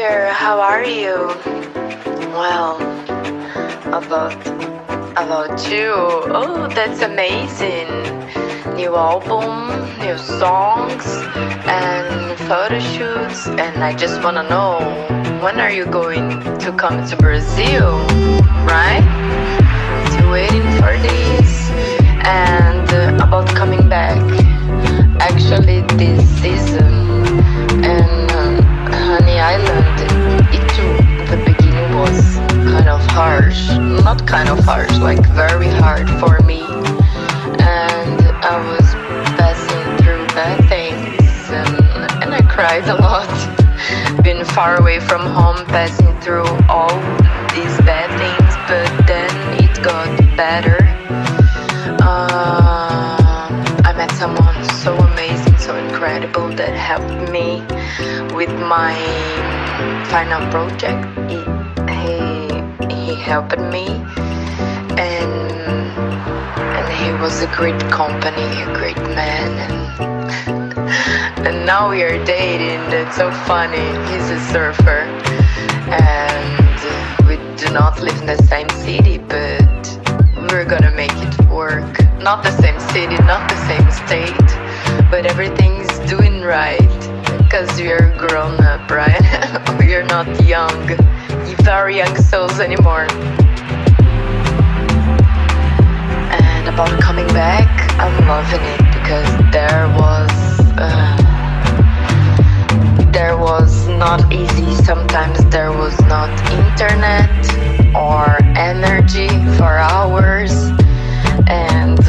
dear, how are you? Well, about about you. Oh, that's amazing. New album, new songs, and photo shoots. And I just wanna know when are you going to come to Brazil? Right? Still waiting for this. And uh, about coming back. Actually, this season and um, Honey Island, of harsh. Not kind of harsh, like very hard for me. And I was passing through bad things and, and I cried a lot. Being far away from home, passing through all these bad things, but then it got better. Uh, I met someone so amazing, so incredible that helped me with my final project. He helped me, and and he was a great company, a great man, and and now we are dating. That's so funny. He's a surfer, and we do not live in the same city, but we're gonna make it work. Not the same city, not the same state, but everything's doing right. Cause you're grown up, right? you're not young, very young souls anymore. And about coming back, I'm loving it because there was. Uh, there was not easy. Sometimes there was not internet or energy for hours, and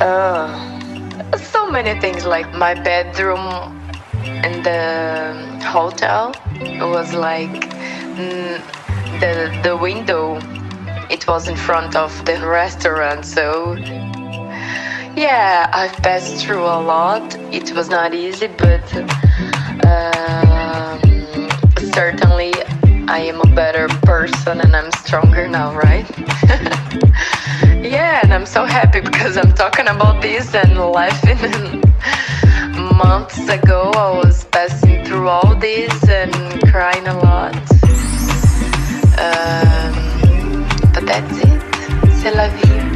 uh, so many things. Like my bedroom in the hotel was like the the window. It was in front of the restaurant, so yeah, I've passed through a lot. It was not easy, but um, certainly I am a better person and I'm stronger now, right? yeah, and I'm so happy because I'm talking about this and laughing. Months ago, I was passing through all this and crying a lot. But that's it. C'est la vie.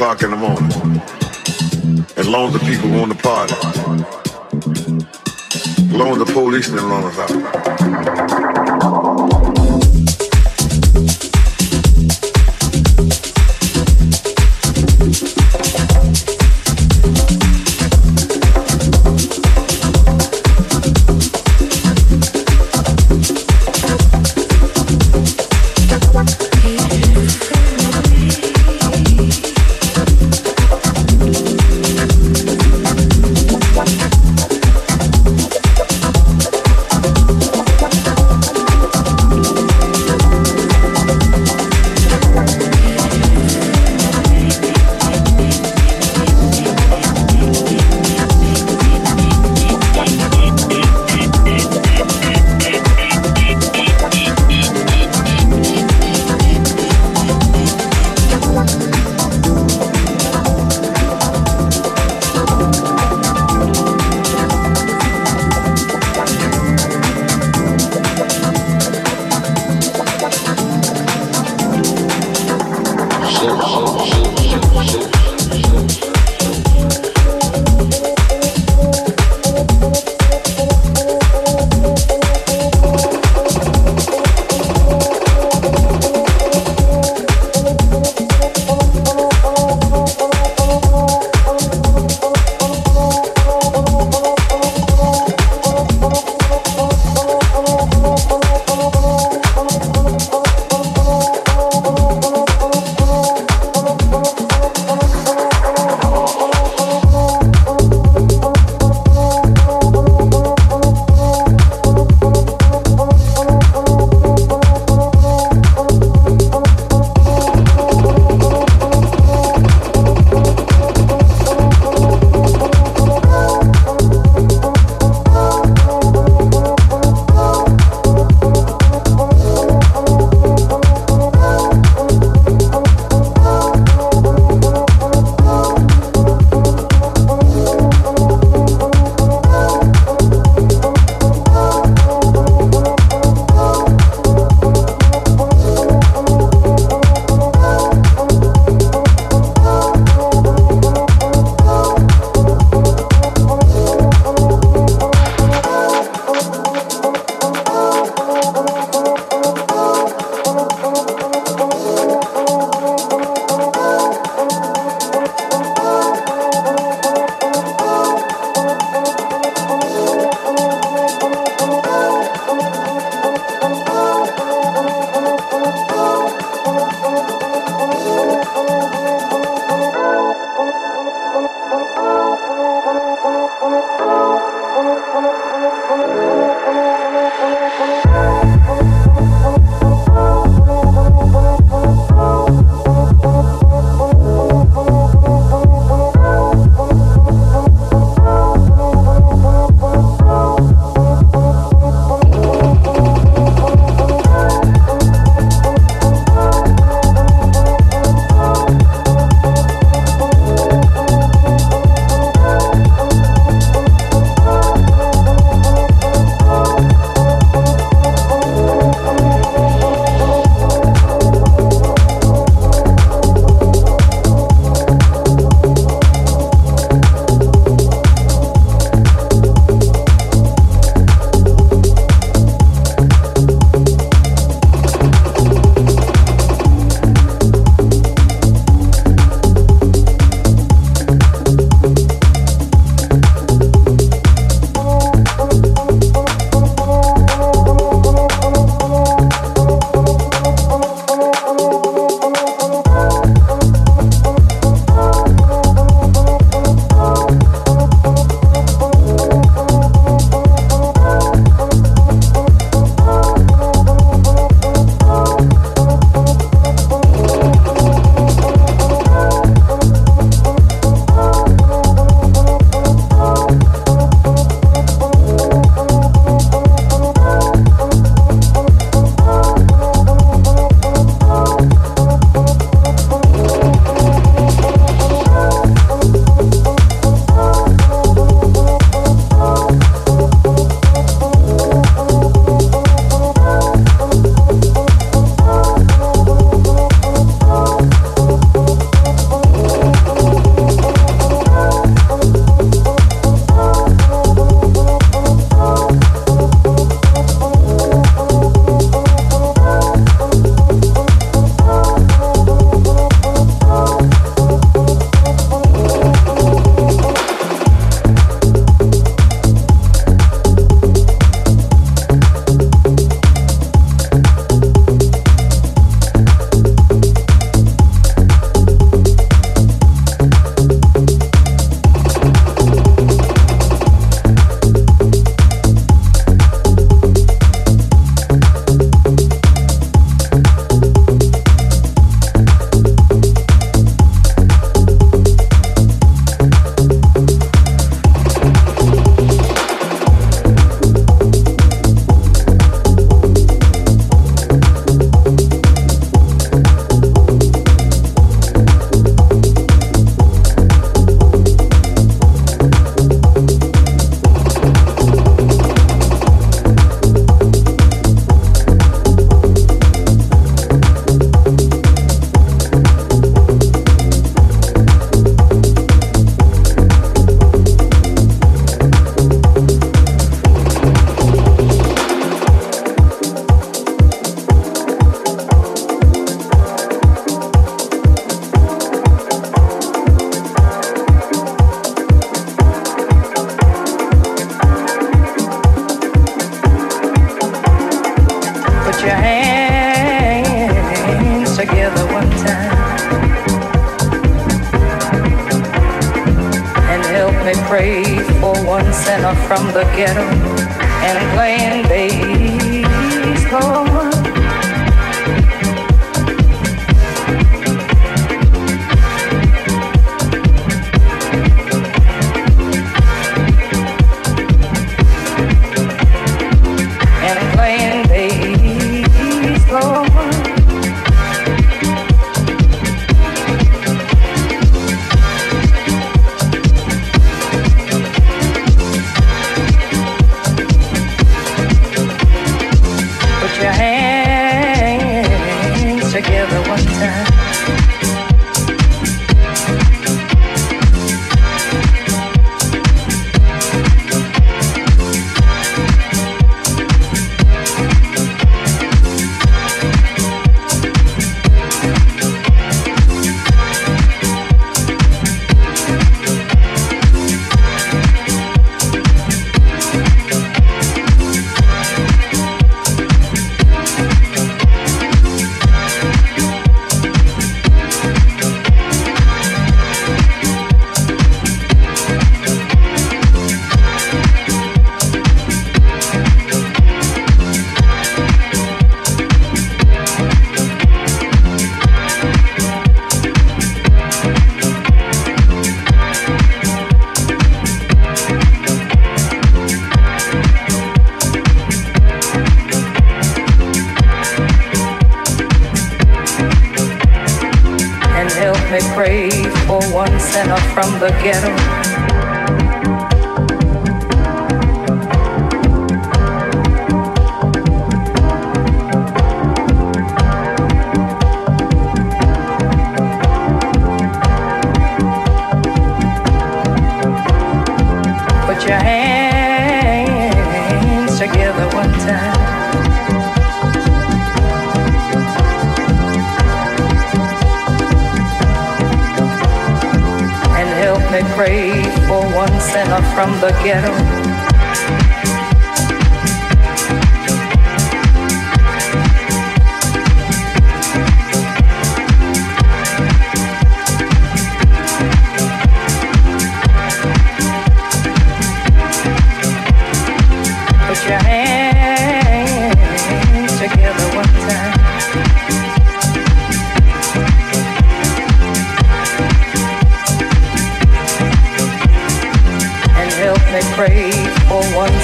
O'clock in the morning.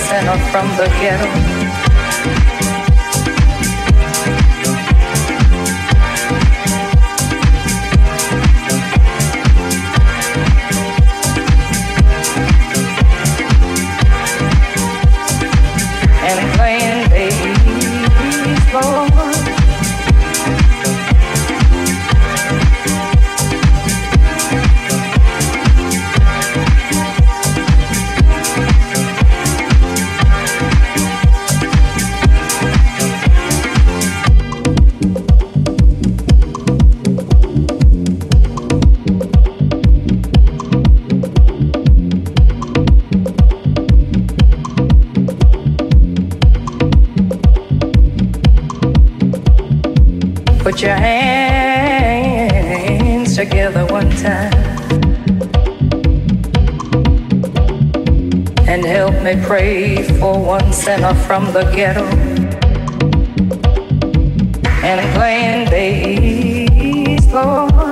sinner from the ghetto. your hands together one time and help me pray for one sinner from the ghetto and playing days, Lord.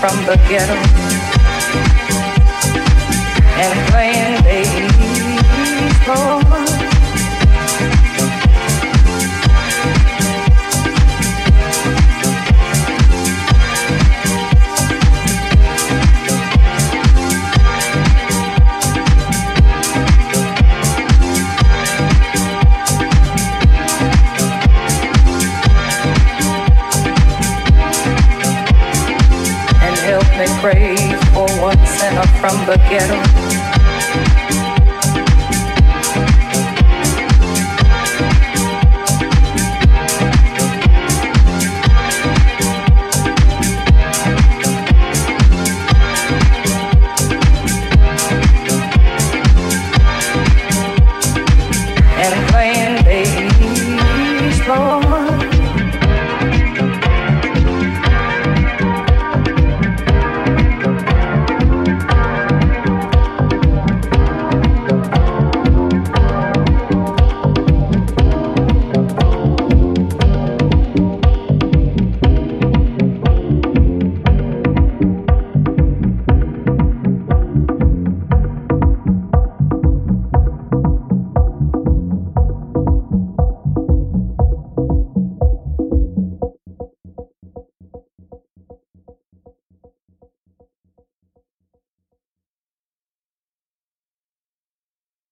From the ghetto